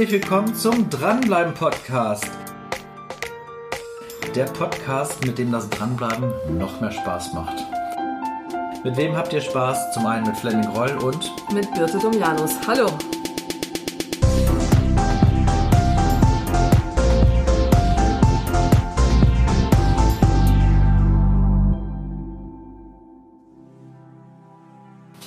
Herzlich willkommen zum Dranbleiben Podcast. Der Podcast, mit dem das Dranbleiben noch mehr Spaß macht. Mit wem habt ihr Spaß? Zum einen mit Fleming Roll und mit Birte Domjanus. Hallo.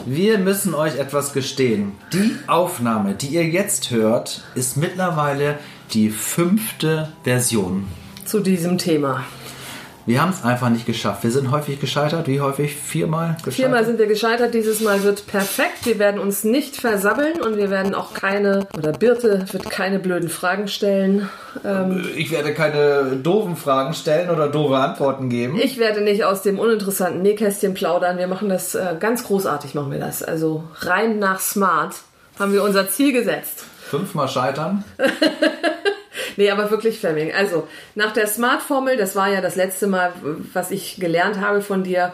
Wir müssen euch etwas gestehen. Die Aufnahme, die ihr jetzt hört, ist mittlerweile die fünfte Version. Zu diesem Thema. Wir haben es einfach nicht geschafft. Wir sind häufig gescheitert. Wie häufig? Viermal gescheitert? Viermal sind wir gescheitert. Dieses Mal wird perfekt. Wir werden uns nicht versabbeln und wir werden auch keine, oder Birte wird keine blöden Fragen stellen. Ähm, ich werde keine doofen Fragen stellen oder doofe Antworten geben. Ich werde nicht aus dem uninteressanten Nähkästchen plaudern. Wir machen das äh, ganz großartig, machen wir das. Also rein nach Smart haben wir unser Ziel gesetzt. Fünfmal scheitern. Nee, aber wirklich Fleming. Also, nach der Smart-Formel, das war ja das letzte Mal, was ich gelernt habe von dir,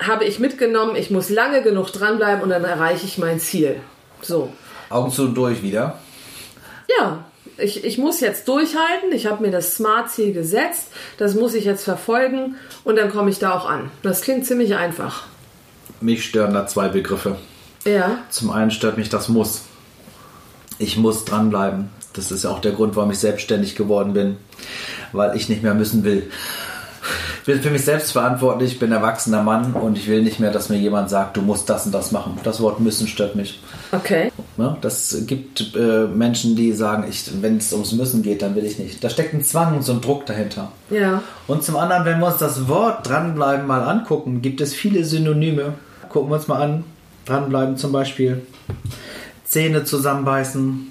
habe ich mitgenommen, ich muss lange genug dranbleiben und dann erreiche ich mein Ziel. So. Augen zu und durch wieder? Ja, ich, ich muss jetzt durchhalten. Ich habe mir das Smart-Ziel gesetzt. Das muss ich jetzt verfolgen und dann komme ich da auch an. Das klingt ziemlich einfach. Mich stören da zwei Begriffe. Ja. Zum einen stört mich das Muss. Ich muss dranbleiben. Das ist ja auch der Grund, warum ich selbstständig geworden bin, weil ich nicht mehr müssen will. Ich bin für mich selbst verantwortlich, ich bin erwachsener Mann und ich will nicht mehr, dass mir jemand sagt, du musst das und das machen. Das Wort müssen stört mich. Okay. Ja, das gibt äh, Menschen, die sagen, wenn es ums Müssen geht, dann will ich nicht. Da steckt ein Zwang und so ein Druck dahinter. Ja. Und zum anderen, wenn wir uns das Wort dranbleiben mal angucken, gibt es viele Synonyme. Gucken wir uns mal an. Dranbleiben zum Beispiel. Zähne zusammenbeißen,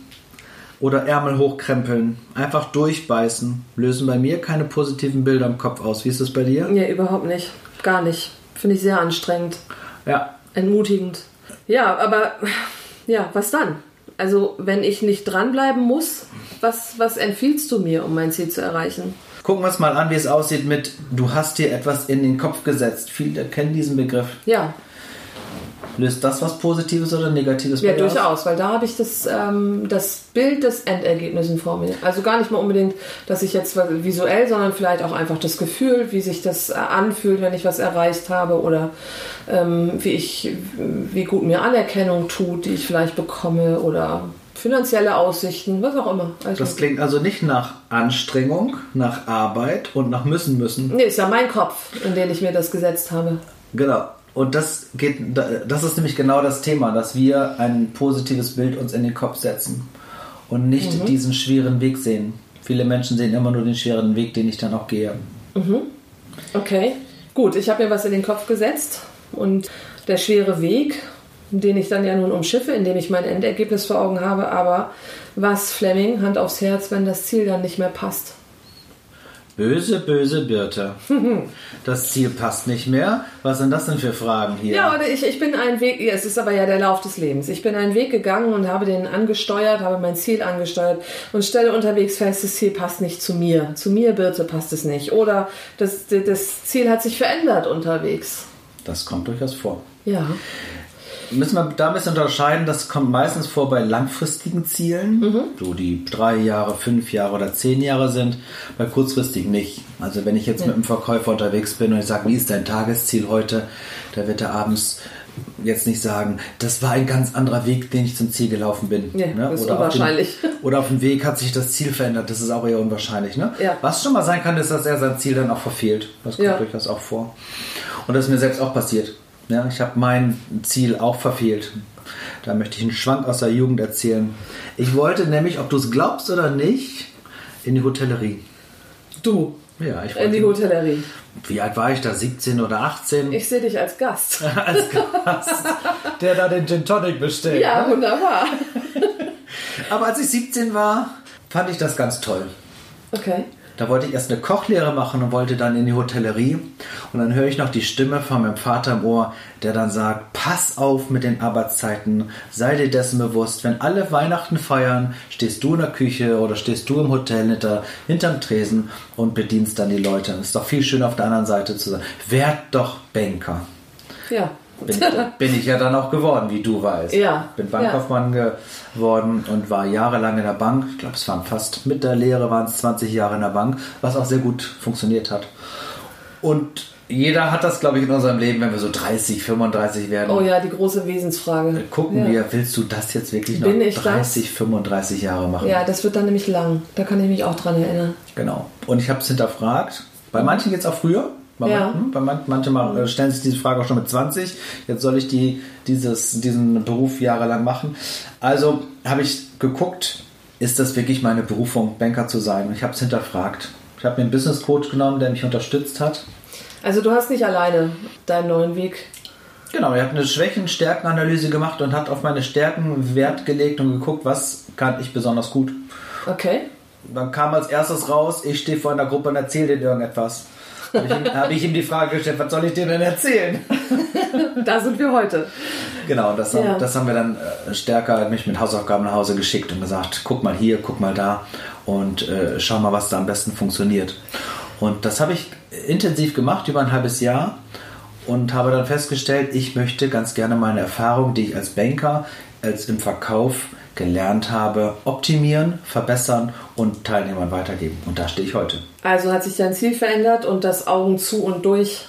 oder Ärmel hochkrempeln, einfach durchbeißen, lösen bei mir keine positiven Bilder im Kopf aus. Wie ist das bei dir? Ja, überhaupt nicht. Gar nicht. Finde ich sehr anstrengend. Ja. Entmutigend. Ja, aber ja, was dann? Also, wenn ich nicht dranbleiben muss, was, was empfiehlst du mir, um mein Ziel zu erreichen? Gucken wir uns mal an, wie es aussieht mit, du hast dir etwas in den Kopf gesetzt. Viele kennen diesen Begriff. Ja. Löst das was Positives oder Negatives Ja, durchaus, weil da habe ich das, ähm, das Bild des Endergebnisses vor mir. Also gar nicht mal unbedingt, dass ich jetzt visuell, sondern vielleicht auch einfach das Gefühl, wie sich das äh, anfühlt, wenn ich was erreicht habe oder ähm, wie, ich, wie gut mir Anerkennung tut, die ich vielleicht bekomme oder finanzielle Aussichten, was auch immer. Also das klingt also nicht nach Anstrengung, nach Arbeit und nach müssen müssen. Nee, ist ja mein Kopf, in den ich mir das gesetzt habe. Genau. Und das geht, das ist nämlich genau das Thema, dass wir ein positives Bild uns in den Kopf setzen und nicht mhm. diesen schweren Weg sehen. Viele Menschen sehen immer nur den schweren Weg, den ich dann auch gehe. Mhm. Okay, gut. Ich habe mir was in den Kopf gesetzt und der schwere Weg, den ich dann ja nun umschiffe, indem ich mein Endergebnis vor Augen habe. Aber was, Fleming, Hand aufs Herz, wenn das Ziel dann nicht mehr passt? Böse, böse Birte. Das Ziel passt nicht mehr. Was sind das denn für Fragen hier? Ja, oder ich, ich bin einen Weg, es ist aber ja der Lauf des Lebens. Ich bin einen Weg gegangen und habe den angesteuert, habe mein Ziel angesteuert und stelle unterwegs fest, das Ziel passt nicht zu mir. Zu mir, Birte, passt es nicht. Oder das, das Ziel hat sich verändert unterwegs. Das kommt durchaus vor. Ja müssen wir da ein bisschen unterscheiden. Das kommt meistens vor bei langfristigen Zielen, mhm. so die drei Jahre, fünf Jahre oder zehn Jahre sind. Bei kurzfristigen nicht. Also wenn ich jetzt ja. mit einem Verkäufer unterwegs bin und ich sage, wie ist dein Tagesziel heute, da wird er abends jetzt nicht sagen, das war ein ganz anderer Weg, den ich zum Ziel gelaufen bin. Ja, ne? das ist oder unwahrscheinlich. Auf dem, oder auf dem Weg hat sich das Ziel verändert. Das ist auch eher unwahrscheinlich. Ne? Ja. Was schon mal sein kann, ist, dass er sein Ziel dann auch verfehlt. Das kommt ja. durchaus auch vor. Und das ist mir selbst auch passiert. Ja, ich habe mein Ziel auch verfehlt. Da möchte ich einen Schwank aus der Jugend erzählen. Ich wollte nämlich, ob du es glaubst oder nicht, in die Hotellerie. Du? Ja, ich wollte. In die Hotellerie. Wie alt war ich da? 17 oder 18? Ich sehe dich als Gast. als Gast, der da den Gin Tonic bestellt. Ja, ne? wunderbar. Aber als ich 17 war, fand ich das ganz toll. Okay. Da wollte ich erst eine Kochlehre machen und wollte dann in die Hotellerie. Und dann höre ich noch die Stimme von meinem Vater im Ohr, der dann sagt, pass auf mit den Arbeitszeiten, sei dir dessen bewusst, wenn alle Weihnachten feiern, stehst du in der Küche oder stehst du im Hotel hinter, hinterm Tresen und bedienst dann die Leute. Ist doch viel schöner auf der anderen Seite zu sagen, werd doch Banker. Ja. Bin ich, bin ich ja dann auch geworden, wie du weißt. Ja. Bin Bankkaufmann ja. geworden und war jahrelang in der Bank. Ich glaube, es waren fast mit der Lehre waren es 20 Jahre in der Bank, was auch sehr gut funktioniert hat. Und jeder hat das, glaube ich, in unserem Leben, wenn wir so 30, 35 werden. Oh ja, die große Wesensfrage. Gucken ja. wir, willst du das jetzt wirklich noch 30, das? 35 Jahre machen? Ja, das wird dann nämlich lang. Da kann ich mich auch dran erinnern. Genau. Und ich habe es hinterfragt. Bei manchen geht es auch früher. Bei, ja. man, man, manche mal, äh, stellen sich diese Frage auch schon mit 20. Jetzt soll ich die, dieses, diesen Beruf jahrelang machen. Also habe ich geguckt, ist das wirklich meine Berufung, Banker zu sein? Und ich habe es hinterfragt. Ich habe mir einen Business Coach genommen, der mich unterstützt hat. Also du hast nicht alleine deinen neuen Weg. Genau, er hat eine Schwächen-Stärken-Analyse gemacht und hat auf meine Stärken Wert gelegt und geguckt, was kann ich besonders gut. Okay. Dann kam als erstes raus, ich stehe vor einer Gruppe und erzähle denen irgendetwas. Habe ich, ihm, hab ich ihm die Frage gestellt, was soll ich dir denn erzählen? da sind wir heute. Genau, das, ja. das haben wir dann äh, stärker mich mit Hausaufgaben nach Hause geschickt und gesagt, guck mal hier, guck mal da und äh, schau mal, was da am besten funktioniert. Und das habe ich intensiv gemacht über ein halbes Jahr und habe dann festgestellt, ich möchte ganz gerne meine Erfahrung, die ich als Banker, als im Verkauf gelernt habe, optimieren, verbessern und Teilnehmern weitergeben. Und da stehe ich heute. Also hat sich dein Ziel verändert und das Augen zu und durch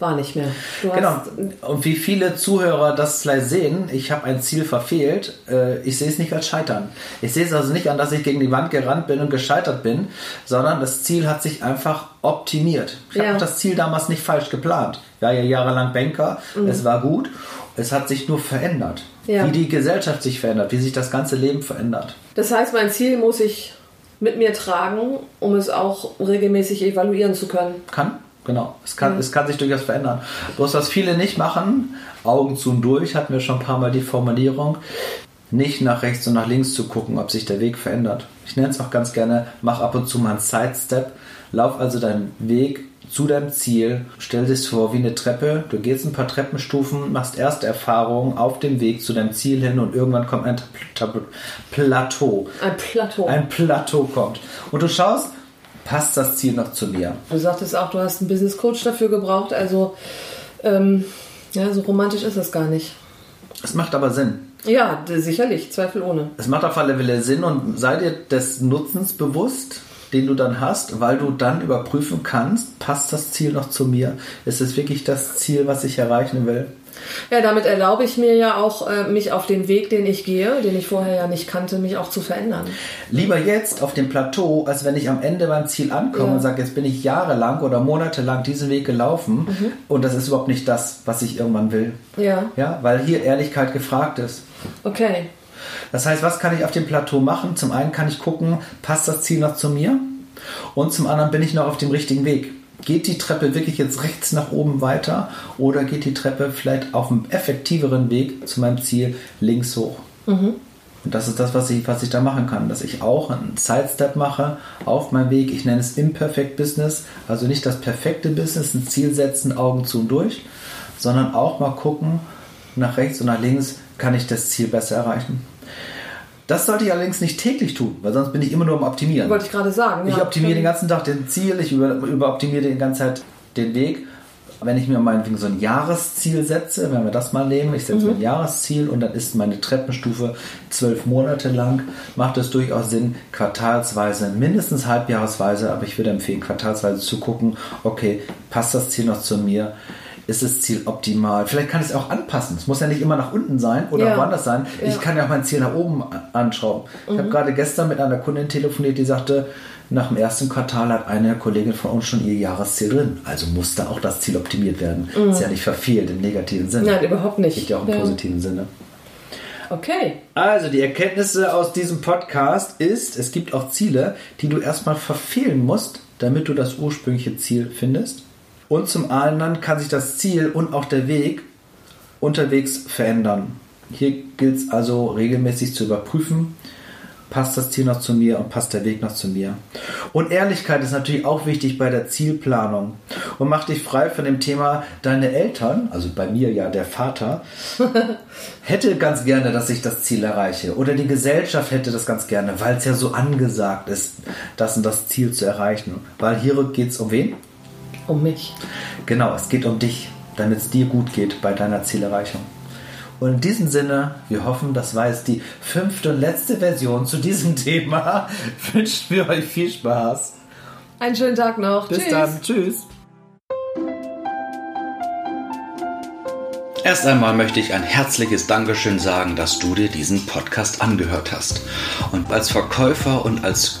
war nicht mehr. Du genau. Und wie viele Zuhörer das vielleicht sehen, ich habe ein Ziel verfehlt. Äh, ich sehe es nicht als Scheitern. Ich sehe es also nicht an, dass ich gegen die Wand gerannt bin und gescheitert bin, sondern das Ziel hat sich einfach optimiert. Ich ja. habe das Ziel damals nicht falsch geplant. Ich war ja jahrelang Banker. Mhm. Es war gut. Es hat sich nur verändert. Ja. Wie die Gesellschaft sich verändert, wie sich das ganze Leben verändert. Das heißt, mein Ziel muss ich mit mir tragen, um es auch regelmäßig evaluieren zu können. Kann, Genau, es kann, mhm. es kann sich durchaus verändern. Bloß was viele nicht machen, Augen zu und durch, hatten wir schon ein paar Mal die Formulierung, nicht nach rechts und nach links zu gucken, ob sich der Weg verändert. Ich nenne es auch ganz gerne, mach ab und zu mal einen Sidestep, lauf also deinen Weg zu deinem Ziel, stell dich vor wie eine Treppe, du gehst ein paar Treppenstufen, machst erste Erfahrungen auf dem Weg zu deinem Ziel hin und irgendwann kommt ein Plateau. Ein Plateau. Ein Plateau kommt. Und du schaust, passt das Ziel noch zu mir? Du sagtest auch, du hast einen Business Coach dafür gebraucht. Also, ähm, ja, so romantisch ist das gar nicht. Es macht aber Sinn. Ja, sicherlich, Zweifel ohne. Es macht auf alle Fälle Sinn und sei dir des Nutzens bewusst, den du dann hast, weil du dann überprüfen kannst, passt das Ziel noch zu mir? Ist es wirklich das Ziel, was ich erreichen will? Ja, damit erlaube ich mir ja auch, äh, mich auf den Weg, den ich gehe, den ich vorher ja nicht kannte, mich auch zu verändern. Lieber jetzt auf dem Plateau, als wenn ich am Ende beim Ziel ankomme ja. und sage, jetzt bin ich jahrelang oder monatelang diesen Weg gelaufen mhm. und das ist überhaupt nicht das, was ich irgendwann will. Ja. Ja, weil hier Ehrlichkeit gefragt ist. Okay. Das heißt, was kann ich auf dem Plateau machen? Zum einen kann ich gucken, passt das Ziel noch zu mir? Und zum anderen bin ich noch auf dem richtigen Weg geht die Treppe wirklich jetzt rechts nach oben weiter oder geht die Treppe vielleicht auf einem effektiveren Weg zu meinem Ziel links hoch? Mhm. Und das ist das, was ich, was ich da machen kann, dass ich auch einen Sidestep mache auf meinem Weg. Ich nenne es Imperfect Business, also nicht das perfekte Business, ein Ziel setzen, Augen zu und durch, sondern auch mal gucken, nach rechts und nach links kann ich das Ziel besser erreichen. Das sollte ich allerdings nicht täglich tun, weil sonst bin ich immer nur am Optimieren. Wollte ich gerade sagen. Ich ja. optimiere den ganzen Tag den Ziel, ich über, überoptimiere die ganze Zeit den Weg. Wenn ich mir meinetwegen so ein Jahresziel setze, wenn wir das mal nehmen, ich setze mhm. mir ein Jahresziel und dann ist meine Treppenstufe zwölf Monate lang, macht es durchaus Sinn, quartalsweise, mindestens halbjahresweise, aber ich würde empfehlen, quartalsweise zu gucken, okay, passt das Ziel noch zu mir? Ist das Ziel optimal? Vielleicht kann ich es auch anpassen. Es muss ja nicht immer nach unten sein oder ja. woanders sein. Ja. Ich kann ja auch mein Ziel nach oben anschrauben. Mhm. Ich habe gerade gestern mit einer Kundin telefoniert, die sagte, nach dem ersten Quartal hat eine Kollegin von uns schon ihr Jahresziel drin. Also muss da auch das Ziel optimiert werden. Mhm. Ist ja nicht verfehlt im negativen Sinne. Nein, überhaupt nicht. Geht ja auch im ja. positiven Sinne. Okay. Also die Erkenntnisse aus diesem Podcast ist, es gibt auch Ziele, die du erstmal verfehlen musst, damit du das ursprüngliche Ziel findest. Und zum anderen kann sich das Ziel und auch der Weg unterwegs verändern. Hier gilt es also regelmäßig zu überprüfen, passt das Ziel noch zu mir und passt der Weg noch zu mir. Und Ehrlichkeit ist natürlich auch wichtig bei der Zielplanung. Und mach dich frei von dem Thema, deine Eltern, also bei mir ja der Vater, hätte ganz gerne, dass ich das Ziel erreiche. Oder die Gesellschaft hätte das ganz gerne, weil es ja so angesagt ist, das und das Ziel zu erreichen. Weil hier geht es um wen? Um mich. Genau, es geht um dich. damit es dir gut geht bei deiner Zielerreichung. Und in diesem Sinne, wir hoffen, das war jetzt die fünfte und letzte Version zu diesem Thema. Wünschen wir euch viel Spaß. Einen schönen Tag noch. Bis Tschüss. dann. Tschüss. Erst einmal möchte ich ein herzliches Dankeschön sagen, dass du dir diesen Podcast angehört hast. Und als Verkäufer und als